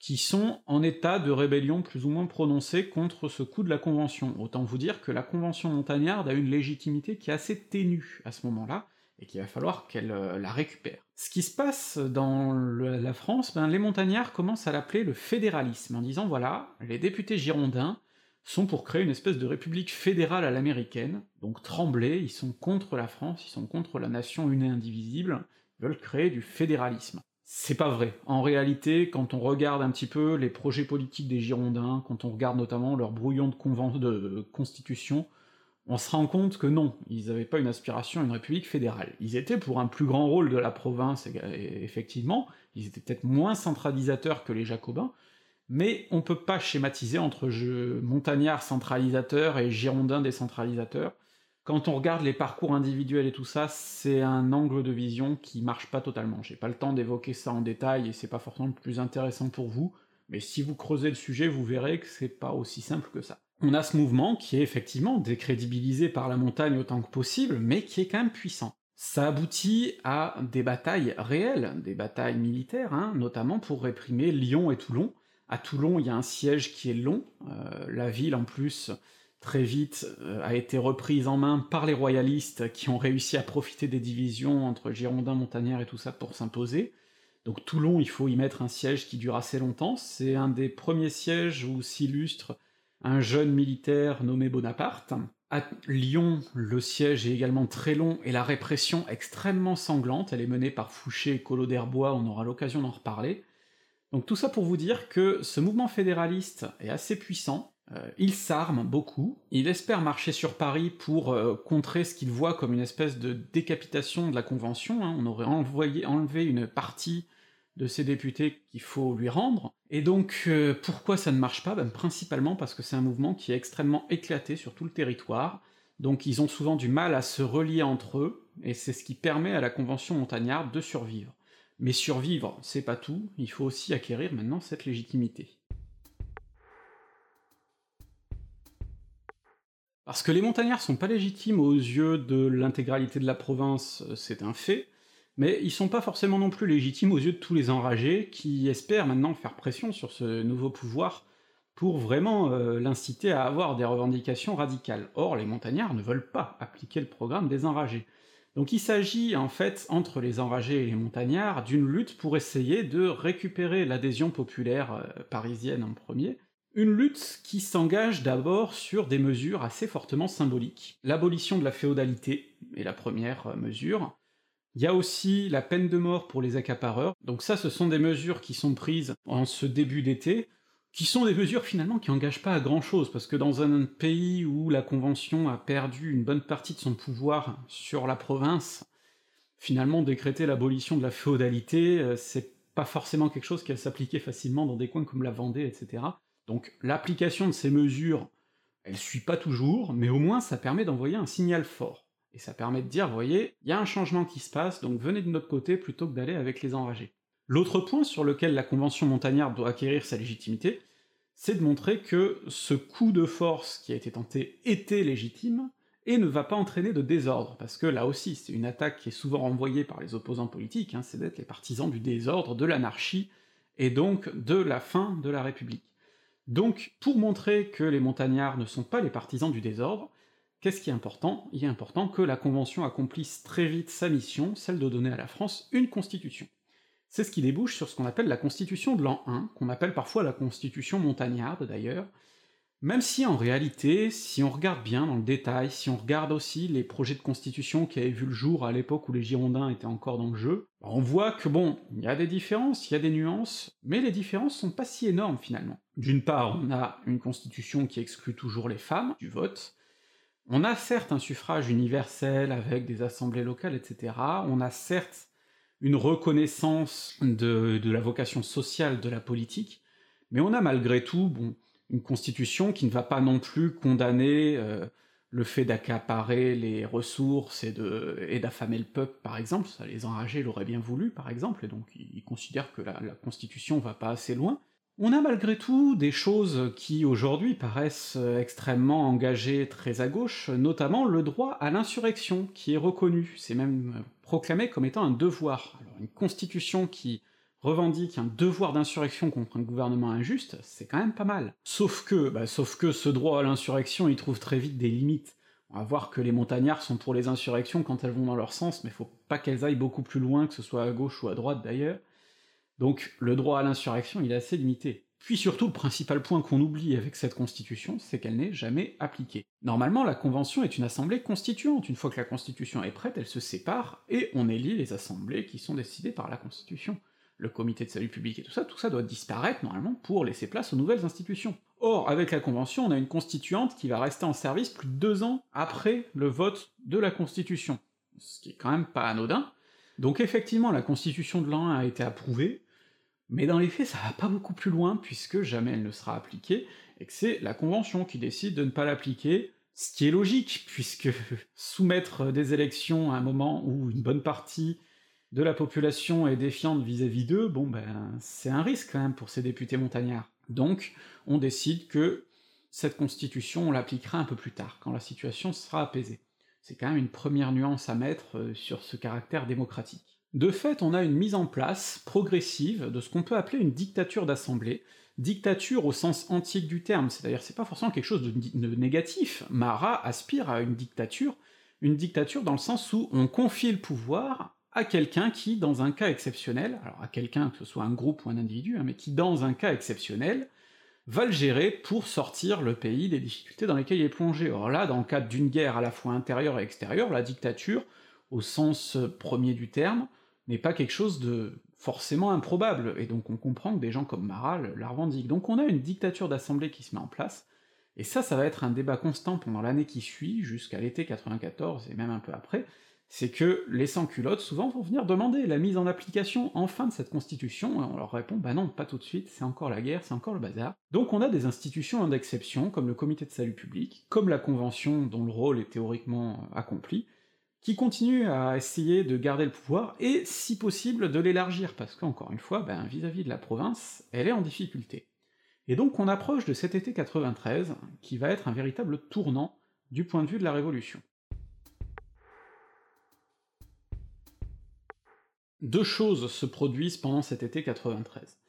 qui sont en état de rébellion plus ou moins prononcée contre ce coup de la Convention. Autant vous dire que la Convention montagnarde a une légitimité qui est assez ténue à ce moment-là, et qu'il va falloir qu'elle euh, la récupère. Ce qui se passe dans la France, ben, les montagnards commencent à l'appeler le fédéralisme, en disant voilà, les députés girondins sont pour créer une espèce de république fédérale à l'américaine, donc tremblés, ils sont contre la France, ils sont contre la nation une et indivisible, ils veulent créer du fédéralisme. C'est pas vrai. En réalité, quand on regarde un petit peu les projets politiques des Girondins, quand on regarde notamment leur brouillon de, de constitution, on se rend compte que non, ils n'avaient pas une aspiration à une république fédérale. Ils étaient pour un plus grand rôle de la province, effectivement, ils étaient peut-être moins centralisateurs que les jacobins, mais on peut pas schématiser entre montagnards centralisateurs et girondins décentralisateurs. Quand on regarde les parcours individuels et tout ça, c'est un angle de vision qui marche pas totalement. J'ai pas le temps d'évoquer ça en détail et c'est pas forcément le plus intéressant pour vous, mais si vous creusez le sujet, vous verrez que c'est pas aussi simple que ça on a ce mouvement qui est effectivement décrédibilisé par la montagne autant que possible, mais qui est quand même puissant. Ça aboutit à des batailles réelles, des batailles militaires, hein, notamment pour réprimer Lyon et Toulon. À Toulon, il y a un siège qui est long, euh, la ville en plus, très vite, euh, a été reprise en main par les royalistes qui ont réussi à profiter des divisions entre Girondins, Montagnards et tout ça pour s'imposer. Donc Toulon, il faut y mettre un siège qui dure assez longtemps, c'est un des premiers sièges où s'illustre un jeune militaire nommé Bonaparte. À Lyon, le siège est également très long et la répression extrêmement sanglante, elle est menée par Fouché et Collot d'Herbois, on aura l'occasion d'en reparler. Donc tout ça pour vous dire que ce mouvement fédéraliste est assez puissant, euh, il s'arme beaucoup, il espère marcher sur Paris pour euh, contrer ce qu'il voit comme une espèce de décapitation de la Convention, hein. on aurait envoyé, enlevé une partie de ces députés qu'il faut lui rendre. Et donc, euh, pourquoi ça ne marche pas? Ben, Principalement parce que c'est un mouvement qui est extrêmement éclaté sur tout le territoire, donc ils ont souvent du mal à se relier entre eux, et c'est ce qui permet à la Convention montagnarde de survivre. Mais survivre, c'est pas tout, il faut aussi acquérir maintenant cette légitimité. Parce que les montagnards sont pas légitimes aux yeux de l'intégralité de la province, c'est un fait, mais ils sont pas forcément non plus légitimes aux yeux de tous les enragés qui espèrent maintenant faire pression sur ce nouveau pouvoir pour vraiment euh, l'inciter à avoir des revendications radicales. Or, les montagnards ne veulent pas appliquer le programme des enragés. Donc il s'agit en fait, entre les enragés et les montagnards, d'une lutte pour essayer de récupérer l'adhésion populaire euh, parisienne en premier, une lutte qui s'engage d'abord sur des mesures assez fortement symboliques. L'abolition de la féodalité est la première euh, mesure, il y a aussi la peine de mort pour les accapareurs, donc ça ce sont des mesures qui sont prises en ce début d'été, qui sont des mesures finalement qui engagent pas à grand chose, parce que dans un pays où la Convention a perdu une bonne partie de son pouvoir sur la province, finalement décréter l'abolition de la féodalité, euh, c'est pas forcément quelque chose qui va s'appliquer facilement dans des coins comme la Vendée, etc. Donc l'application de ces mesures, elle suit pas toujours, mais au moins ça permet d'envoyer un signal fort. Et ça permet de dire, voyez, il y a un changement qui se passe, donc venez de notre côté plutôt que d'aller avec les enragés. L'autre point sur lequel la Convention montagnarde doit acquérir sa légitimité, c'est de montrer que ce coup de force qui a été tenté était légitime, et ne va pas entraîner de désordre, parce que là aussi, c'est une attaque qui est souvent renvoyée par les opposants politiques, hein, c'est d'être les partisans du désordre, de l'anarchie, et donc de la fin de la République. Donc, pour montrer que les montagnards ne sont pas les partisans du désordre, Qu'est-ce qui est important? Il est important que la Convention accomplisse très vite sa mission, celle de donner à la France une constitution. C'est ce qui débouche sur ce qu'on appelle la Constitution de l'an 1, qu'on appelle parfois la Constitution montagnarde d'ailleurs, même si en réalité, si on regarde bien dans le détail, si on regarde aussi les projets de constitution qui avaient vu le jour à l'époque où les Girondins étaient encore dans le jeu, on voit que bon, il y a des différences, il y a des nuances, mais les différences sont pas si énormes finalement. D'une part, on a une constitution qui exclut toujours les femmes du vote, on a certes un suffrage universel avec des assemblées locales, etc., on a certes une reconnaissance de, la vocation sociale de la politique, mais on a malgré tout, bon, une constitution qui ne va pas non plus condamner euh, le fait d'accaparer les ressources et d'affamer le peuple, par exemple, ça les enragés l'auraient bien voulu, par exemple, et donc ils considèrent que la, la constitution va pas assez loin, on a malgré tout des choses qui aujourd'hui paraissent extrêmement engagées très à gauche, notamment le droit à l'insurrection, qui est reconnu, c'est même proclamé comme étant un devoir. Alors une constitution qui revendique un devoir d'insurrection contre un gouvernement injuste, c'est quand même pas mal. Sauf que, bah, sauf que ce droit à l'insurrection, il trouve très vite des limites. On va voir que les montagnards sont pour les insurrections quand elles vont dans leur sens, mais faut pas qu'elles aillent beaucoup plus loin, que ce soit à gauche ou à droite d'ailleurs. Donc le droit à l'insurrection, il est assez limité. Puis surtout, le principal point qu'on oublie avec cette constitution, c'est qu'elle n'est jamais appliquée. Normalement, la Convention est une assemblée constituante, une fois que la Constitution est prête, elle se sépare, et on élit les assemblées qui sont décidées par la Constitution. Le comité de salut public et tout ça, tout ça doit disparaître normalement pour laisser place aux nouvelles institutions. Or, avec la Convention, on a une constituante qui va rester en service plus de deux ans après le vote de la Constitution, ce qui est quand même pas anodin. Donc effectivement, la Constitution de l'an 1 a été approuvée, mais dans les faits, ça va pas beaucoup plus loin, puisque jamais elle ne sera appliquée, et que c'est la Convention qui décide de ne pas l'appliquer, ce qui est logique, puisque soumettre des élections à un moment où une bonne partie de la population est défiante vis-à-vis d'eux, bon ben, c'est un risque quand même pour ces députés montagnards. Donc, on décide que cette constitution, on l'appliquera un peu plus tard, quand la situation sera apaisée. C'est quand même une première nuance à mettre euh, sur ce caractère démocratique. De fait, on a une mise en place progressive de ce qu'on peut appeler une dictature d'assemblée, dictature au sens antique du terme, c'est-à-dire c'est pas forcément quelque chose de, négatif, Marat aspire à une dictature, une dictature dans le sens où on confie le pouvoir à quelqu'un qui, dans un cas exceptionnel, alors à quelqu'un, que ce soit un groupe ou un individu, hein, mais qui, dans un cas exceptionnel, va le gérer pour sortir le pays des difficultés dans lesquelles il est plongé. Or là, dans le cadre d'une guerre à la fois intérieure et extérieure, la dictature, au sens premier du terme, n'est pas quelque chose de forcément improbable, et donc on comprend que des gens comme Marat la revendiquent. Donc on a une dictature d'assemblée qui se met en place, et ça, ça va être un débat constant pendant l'année qui suit, jusqu'à l'été 94, et même un peu après, c'est que les sans-culottes, souvent, vont venir demander la mise en application enfin de cette constitution, et on leur répond bah non, pas tout de suite, c'est encore la guerre, c'est encore le bazar. Donc on a des institutions d'exception, comme le comité de salut public, comme la convention dont le rôle est théoriquement accompli, qui continue à essayer de garder le pouvoir, et si possible de l'élargir, parce qu'encore une fois, ben, vis-à-vis de la province, elle est en difficulté. Et donc on approche de cet été 93, qui va être un véritable tournant du point de vue de la Révolution. Deux choses se produisent pendant cet été 93.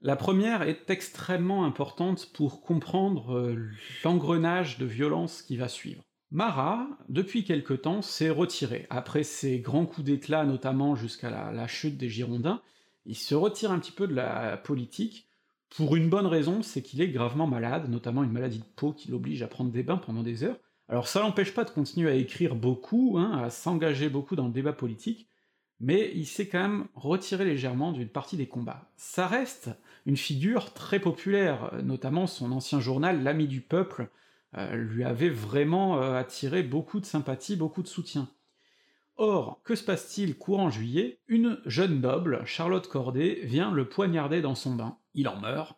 La première est extrêmement importante pour comprendre euh, l'engrenage de violence qui va suivre. Marat, depuis quelque temps, s'est retiré. Après ses grands coups d'éclat, notamment jusqu'à la, chute des Girondins, il se retire un petit peu de la politique, pour une bonne raison, c'est qu'il est gravement malade, notamment une maladie de peau qui l'oblige à prendre des bains pendant des heures. Alors ça l'empêche pas de continuer à écrire beaucoup, hein, à s'engager beaucoup dans le débat politique, mais il s'est quand même retiré légèrement d'une partie des combats. Ça reste une figure très populaire, notamment son ancien journal, L'Ami du Peuple, lui avait vraiment euh, attiré beaucoup de sympathie, beaucoup de soutien. Or, que se passe-t-il courant juillet? Une jeune noble, Charlotte Corday, vient le poignarder dans son bain, il en meurt,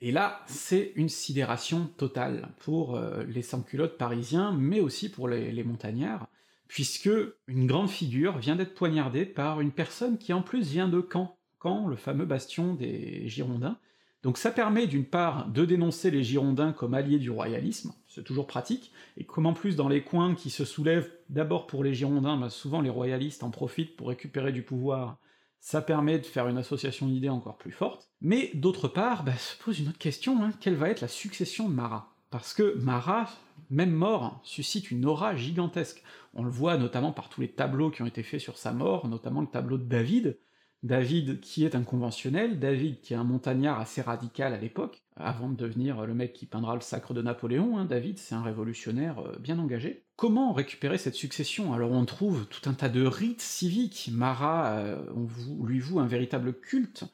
et là, c'est une sidération totale pour euh, les sans-culottes parisiens, mais aussi pour les, les, montagnards, puisque une grande figure vient d'être poignardée par une personne qui en plus vient de Caen, Caen, le fameux bastion des Girondins, donc ça permet d'une part de dénoncer les Girondins comme alliés du royalisme, c'est toujours pratique, et comme en plus dans les coins qui se soulèvent d'abord pour les Girondins, bah souvent les royalistes en profitent pour récupérer du pouvoir, ça permet de faire une association d'idées encore plus forte, mais d'autre part, bah, se pose une autre question, hein, quelle va être la succession de Marat? Parce que Marat, même mort, suscite une aura gigantesque. On le voit notamment par tous les tableaux qui ont été faits sur sa mort, notamment le tableau de David, David qui est un conventionnel, David qui est un montagnard assez radical à l'époque, avant de devenir le mec qui peindra le sacre de Napoléon, hein, David c'est un révolutionnaire euh, bien engagé. Comment récupérer cette succession? Alors on trouve tout un tas de rites civiques, Marat euh, on lui voue un véritable culte,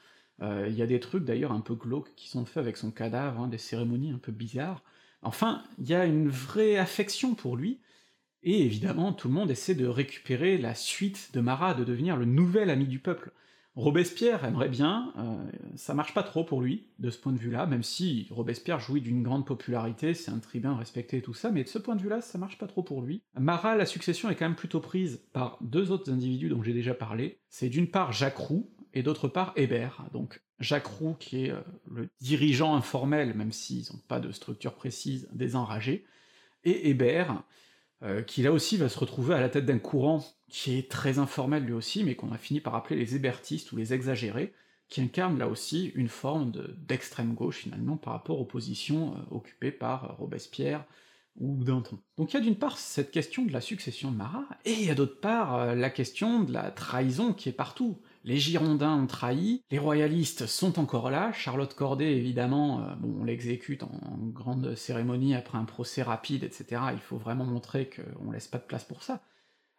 euh, il y a des trucs d'ailleurs un peu glauques qui sont faits avec son cadavre, hein, des cérémonies un peu bizarres, enfin, il y a une vraie affection pour lui, et évidemment tout le monde essaie de récupérer la suite de Marat, de devenir le nouvel ami du peuple. Robespierre aimerait bien, euh, ça marche pas trop pour lui, de ce point de vue-là, même si Robespierre jouit d'une grande popularité, c'est un tribun respecté et tout ça, mais de ce point de vue-là, ça marche pas trop pour lui. Marat, la succession est quand même plutôt prise par deux autres individus dont j'ai déjà parlé, c'est d'une part Jacques Roux, et d'autre part Hébert, donc Jacques Roux qui est euh, le dirigeant informel, même s'ils n'ont pas de structure précise, des enragés, et Hébert, euh, qui là aussi va se retrouver à la tête d'un courant qui est très informel lui aussi, mais qu'on a fini par appeler les hébertistes ou les exagérés, qui incarnent là aussi une forme d'extrême gauche finalement par rapport aux positions euh, occupées par euh, Robespierre ou Danton. Donc il y a d'une part cette question de la succession de Marat, et il y a d'autre part la question de la trahison qui est partout les Girondins ont trahi, les royalistes sont encore là, Charlotte Corday, évidemment, euh, bon, on l'exécute en, grande cérémonie après un procès rapide, etc., il faut vraiment montrer qu'on laisse pas de place pour ça.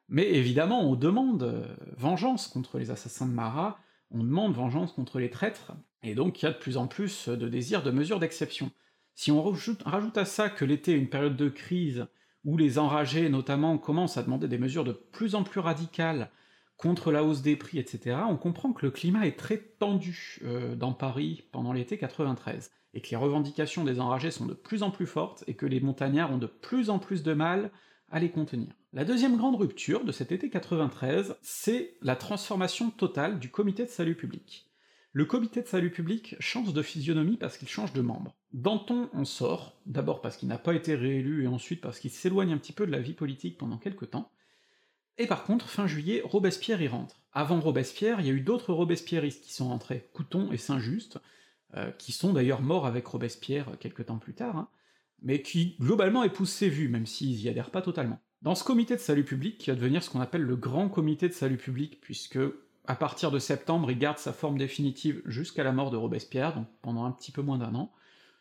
Mais évidemment, on demande euh, vengeance contre les assassins de Marat, on demande vengeance contre les traîtres, et donc il y a de plus en plus de désir de mesures d'exception. Si on rajoute à ça que l'été est une période de crise, où les enragés notamment commencent à demander des mesures de plus en plus radicales, contre la hausse des prix, etc., on comprend que le climat est très tendu euh, dans Paris pendant l'été 93, et que les revendications des enragés sont de plus en plus fortes, et que les montagnards ont de plus en plus de mal à les contenir. La deuxième grande rupture de cet été 93, c'est la transformation totale du comité de salut public. Le comité de salut public change de physionomie parce qu'il change de membres. Danton en sort, d'abord parce qu'il n'a pas été réélu, et ensuite parce qu'il s'éloigne un petit peu de la vie politique pendant quelques temps, et par contre, fin juillet, Robespierre y rentre. Avant Robespierre, il y a eu d'autres robespierristes qui sont rentrés, Couton et Saint-Just, euh, qui sont d'ailleurs morts avec Robespierre quelques temps plus tard, hein, mais qui globalement épousent ses vues, même s'ils y adhèrent pas totalement. Dans ce comité de salut public, qui va devenir ce qu'on appelle le grand comité de salut public, puisque à partir de septembre, il garde sa forme définitive jusqu'à la mort de Robespierre, donc pendant un petit peu moins d'un an,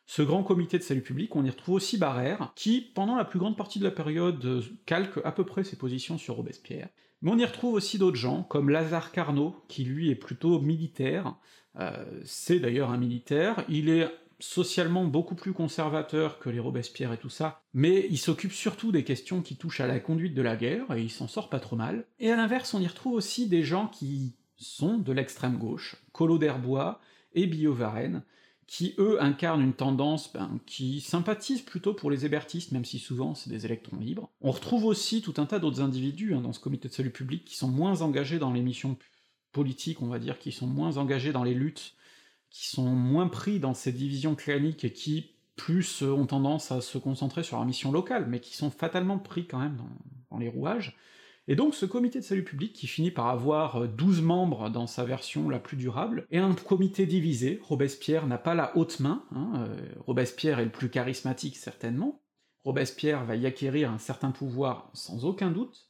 ce grand comité de salut public, on y retrouve aussi Barère, qui, pendant la plus grande partie de la période, calque à peu près ses positions sur Robespierre. Mais on y retrouve aussi d'autres gens, comme Lazare Carnot, qui lui est plutôt militaire, euh, c'est d'ailleurs un militaire, il est socialement beaucoup plus conservateur que les Robespierre et tout ça, mais il s'occupe surtout des questions qui touchent à la conduite de la guerre, et il s'en sort pas trop mal. Et à l'inverse, on y retrouve aussi des gens qui sont de l'extrême gauche, Collot d'Herbois et Billot Varenne, qui eux incarnent une tendance ben, qui sympathise plutôt pour les hébertistes, même si souvent c'est des électrons libres. On retrouve aussi tout un tas d'autres individus hein, dans ce comité de salut public qui sont moins engagés dans les missions politiques, on va dire, qui sont moins engagés dans les luttes, qui sont moins pris dans ces divisions claniques et qui plus euh, ont tendance à se concentrer sur leur mission locale, mais qui sont fatalement pris quand même dans, dans les rouages. Et donc ce comité de salut public, qui finit par avoir 12 membres dans sa version la plus durable, est un comité divisé, Robespierre n'a pas la haute main, hein, Robespierre est le plus charismatique certainement, Robespierre va y acquérir un certain pouvoir sans aucun doute,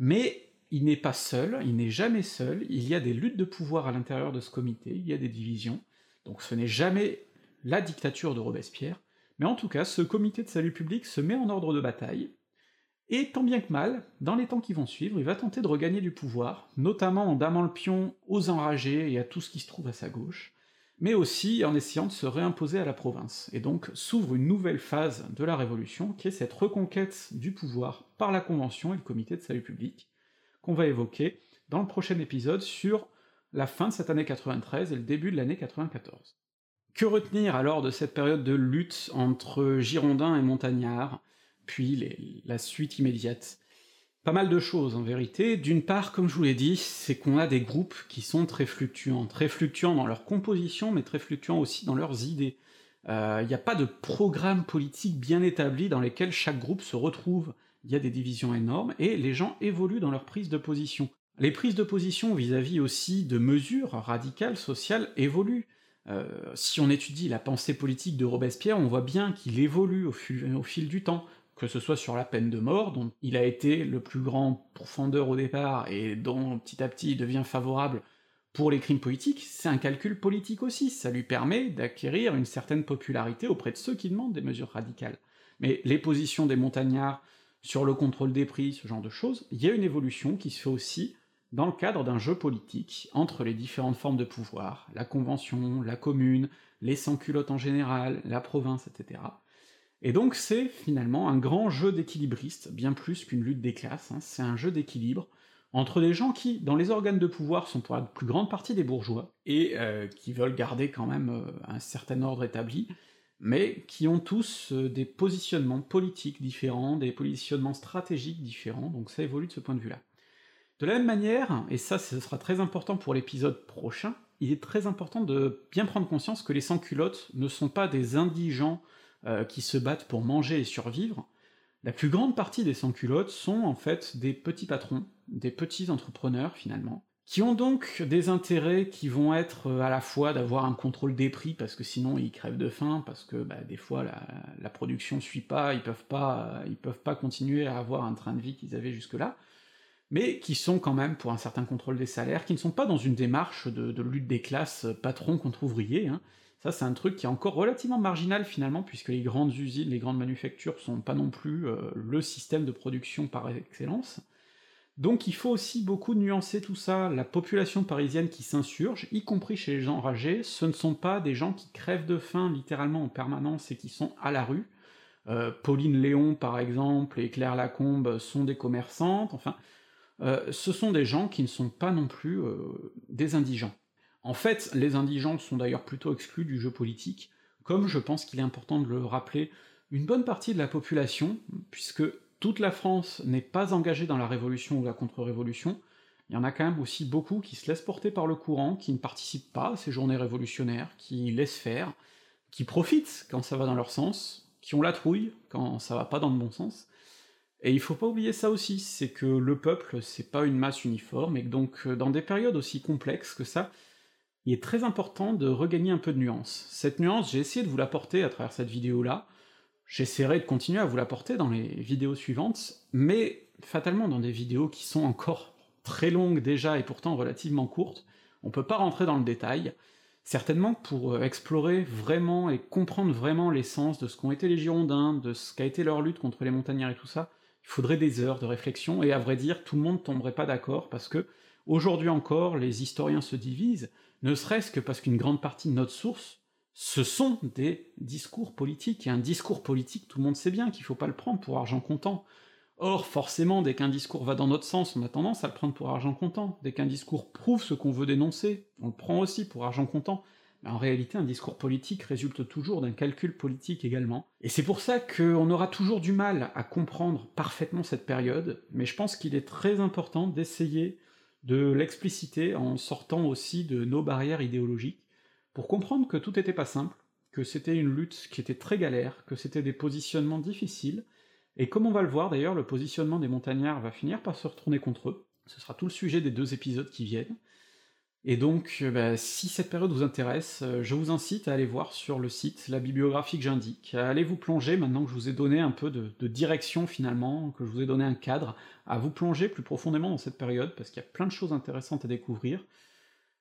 mais il n'est pas seul, il n'est jamais seul, il y a des luttes de pouvoir à l'intérieur de ce comité, il y a des divisions, donc ce n'est jamais la dictature de Robespierre, mais en tout cas, ce comité de salut public se met en ordre de bataille, et tant bien que mal, dans les temps qui vont suivre, il va tenter de regagner du pouvoir, notamment en damant le pion aux enragés et à tout ce qui se trouve à sa gauche, mais aussi en essayant de se réimposer à la province, et donc s'ouvre une nouvelle phase de la Révolution, qui est cette reconquête du pouvoir par la Convention et le Comité de Salut Public, qu'on va évoquer dans le prochain épisode sur la fin de cette année 93 et le début de l'année 94. Que retenir alors de cette période de lutte entre Girondins et Montagnards, puis la suite immédiate pas mal de choses en vérité. D'une part, comme je vous l'ai dit, c'est qu'on a des groupes qui sont très fluctuants, très fluctuants dans leur composition, mais très fluctuants aussi dans leurs idées. Il euh, n'y a pas de programme politique bien établi dans lesquels chaque groupe se retrouve. Il y a des divisions énormes, et les gens évoluent dans leur prise de position. Les prises de position vis-à-vis aussi de mesures radicales, sociales, évoluent. Euh, si on étudie la pensée politique de Robespierre, on voit bien qu'il évolue au fil du temps que ce soit sur la peine de mort, dont il a été le plus grand profondeur au départ, et dont petit à petit il devient favorable pour les crimes politiques, c'est un calcul politique aussi, ça lui permet d'acquérir une certaine popularité auprès de ceux qui demandent des mesures radicales. Mais les positions des montagnards sur le contrôle des prix, ce genre de choses, il y a une évolution qui se fait aussi dans le cadre d'un jeu politique entre les différentes formes de pouvoir, la convention, la commune, les sans-culottes en général, la province, etc. Et donc c'est finalement un grand jeu d'équilibriste, bien plus qu'une lutte des classes, hein. c'est un jeu d'équilibre entre des gens qui, dans les organes de pouvoir, sont pour la plus grande partie des bourgeois, et euh, qui veulent garder quand même euh, un certain ordre établi, mais qui ont tous euh, des positionnements politiques différents, des positionnements stratégiques différents, donc ça évolue de ce point de vue-là. De la même manière, et ça ce sera très important pour l'épisode prochain, il est très important de bien prendre conscience que les sans-culottes ne sont pas des indigents euh, qui se battent pour manger et survivre, la plus grande partie des sans-culottes sont en fait des petits patrons, des petits entrepreneurs finalement, qui ont donc des intérêts qui vont être euh, à la fois d'avoir un contrôle des prix, parce que sinon ils crèvent de faim, parce que bah, des fois la, production suit pas, ils peuvent pas, ils peuvent pas continuer à avoir un train de vie qu'ils avaient jusque-là, mais qui sont quand même pour un certain contrôle des salaires, qui ne sont pas dans une démarche de, de lutte des classes patron contre ouvrier, hein, ça, c'est un truc qui est encore relativement marginal finalement, puisque les grandes usines, les grandes manufactures sont pas non plus euh, le système de production par excellence. Donc il faut aussi beaucoup nuancer tout ça. La population parisienne qui s'insurge, y compris chez les gens enragés, ce ne sont pas des gens qui crèvent de faim littéralement en permanence et qui sont à la rue. Euh, Pauline Léon, par exemple, et Claire Lacombe sont des commerçantes, enfin, euh, ce sont des gens qui ne sont pas non plus des indigents. En fait, les indigents sont d'ailleurs plutôt exclus du jeu politique, comme je pense qu'il est important de le rappeler, une bonne partie de la population, puisque toute la France n'est pas engagée dans la révolution ou la contre-révolution, il y en a quand même aussi beaucoup qui se laissent porter par le courant, qui ne participent pas à ces journées révolutionnaires, qui laissent faire, qui profitent quand ça va dans leur sens, qui ont la trouille quand ça va pas dans le bon sens. Et il faut pas oublier ça aussi, c'est que le peuple, c'est pas une masse uniforme, et que donc dans des périodes aussi complexes que ça, il est très important de regagner un peu de nuance. Cette nuance, j'ai essayé de vous l'apporter à travers cette vidéo-là, j'essaierai de continuer à vous l'apporter dans les vidéos suivantes, mais fatalement dans des vidéos qui sont encore très longues déjà et pourtant relativement courtes, on peut pas rentrer dans le détail, certainement pour euh, explorer vraiment et comprendre vraiment l'essence de ce qu'ont été les Girondins, de ce qu'a été leur lutte contre les montagnards et tout ça, il faudrait des heures de réflexion, et à vrai dire, tout le monde tomberait pas d'accord, parce que, aujourd'hui encore, les historiens se divisent, ne serait-ce que parce qu'une grande partie de notre source, ce sont des discours politiques, et un discours politique, tout le monde sait bien qu'il faut pas le prendre pour argent comptant. Or, forcément, dès qu'un discours va dans notre sens, on a tendance à le prendre pour argent comptant. Dès qu'un discours prouve ce qu'on veut dénoncer, on le prend aussi pour argent comptant. Mais en réalité, un discours politique résulte toujours d'un calcul politique également. Et c'est pour ça qu'on aura toujours du mal à comprendre parfaitement cette période, mais je pense qu'il est très important d'essayer de l'expliciter en sortant aussi de nos barrières idéologiques, pour comprendre que tout n'était pas simple, que c'était une lutte qui était très galère, que c'était des positionnements difficiles, Et comme on va le voir d'ailleurs, le positionnement des montagnards va finir par se retourner contre eux, ce sera tout le sujet des deux épisodes qui viennent, et donc, euh, bah, si cette période vous intéresse, euh, je vous incite à aller voir sur le site la bibliographie que j'indique, à aller vous plonger, maintenant que je vous ai donné un peu de, de, direction finalement, que je vous ai donné un cadre, à vous plonger plus profondément dans cette période, parce qu'il y a plein de choses intéressantes à découvrir,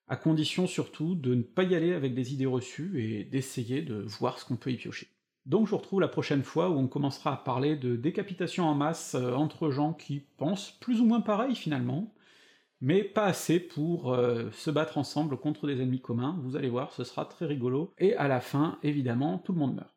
à condition surtout de ne pas y aller avec des idées reçues, et d'essayer de voir ce qu'on peut y piocher. Donc je vous retrouve la prochaine fois où on commencera à parler de décapitation en masse euh, entre gens qui pensent plus ou moins pareil finalement, mais pas assez pour euh, se battre ensemble contre des ennemis communs, vous allez voir, ce sera très rigolo, et à la fin, évidemment, tout le monde meurt.